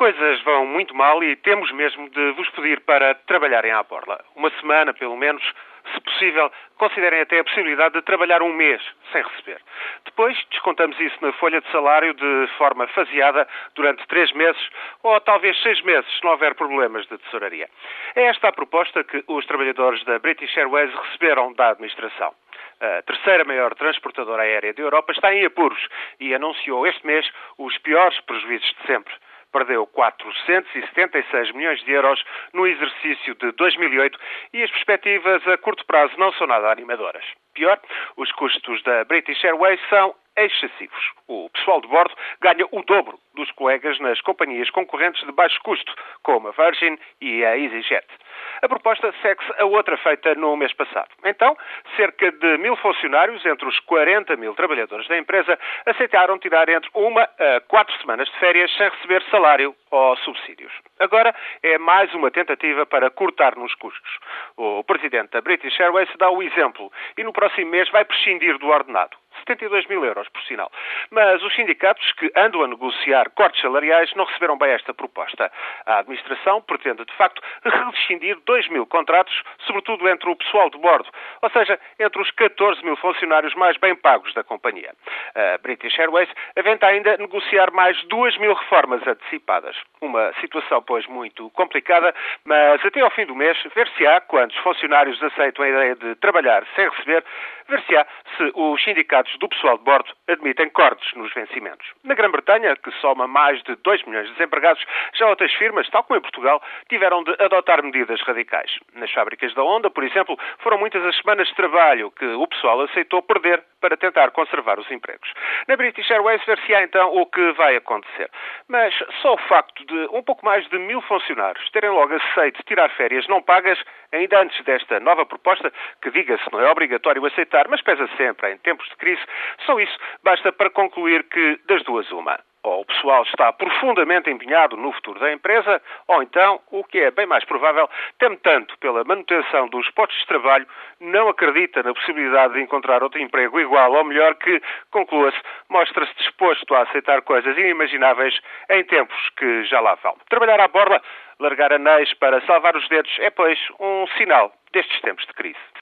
coisas vão muito mal e temos mesmo de vos pedir para trabalharem à borla. Uma semana, pelo menos, se possível, considerem até a possibilidade de trabalhar um mês sem receber. Depois, descontamos isso na folha de salário de forma faseada durante três meses ou talvez seis meses, se não houver problemas de tesouraria. É esta a proposta que os trabalhadores da British Airways receberam da administração. A terceira maior transportadora aérea da Europa está em apuros e anunciou este mês os piores prejuízos de sempre perdeu 476 milhões de euros no exercício de 2008 e as perspectivas a curto prazo não são nada animadoras. Pior, os custos da British Airways são excessivos. O pessoal de bordo ganha o dobro dos colegas nas companhias concorrentes de baixo custo, como a Virgin e a EasyJet. A proposta segue-se a outra feita no mês passado. Então, cerca de mil funcionários, entre os 40 mil trabalhadores da empresa, aceitaram tirar entre uma a quatro semanas de férias sem receber salário ou subsídios. Agora é mais uma tentativa para cortar nos custos. O presidente da British Airways dá o exemplo e no próximo mês vai prescindir do ordenado. 72 mil euros, por sinal. Mas os sindicatos que andam a negociar cortes salariais não receberam bem esta proposta. A administração pretende, de facto, rescindir 2 mil contratos, sobretudo entre o pessoal de bordo, ou seja, entre os 14 mil funcionários mais bem pagos da companhia. A British Airways aventa ainda negociar mais 2 mil reformas antecipadas. Uma situação, pois, muito complicada, mas até ao fim do mês, ver-se-á, quando os funcionários aceitam a ideia de trabalhar sem receber, ver-se-á se os sindicatos do pessoal de bordo admitem cortes nos vencimentos. Na Grã-Bretanha, que soma mais de 2 milhões de desempregados, já outras firmas, tal como em Portugal, tiveram de adotar medidas radicais. Nas fábricas da Honda, por exemplo, foram muitas as semanas de trabalho que o pessoal aceitou perder para tentar conservar os empregos. Na British Airways ver-se-á então o que vai acontecer. Mas só o facto de um pouco mais de mil funcionários terem logo aceito tirar férias não pagas, ainda antes desta nova proposta, que diga-se não é obrigatório aceitar, mas pesa sempre em tempos de crise, só isso basta para concluir que das duas uma ou o pessoal está profundamente empenhado no futuro da empresa, ou então, o que é bem mais provável, teme tanto pela manutenção dos postos de trabalho, não acredita na possibilidade de encontrar outro emprego igual ou melhor que, conclua-se, mostra-se disposto a aceitar coisas inimagináveis em tempos que já lá vão. Trabalhar à borla, largar anéis para salvar os dedos, é, pois, um sinal destes tempos de crise.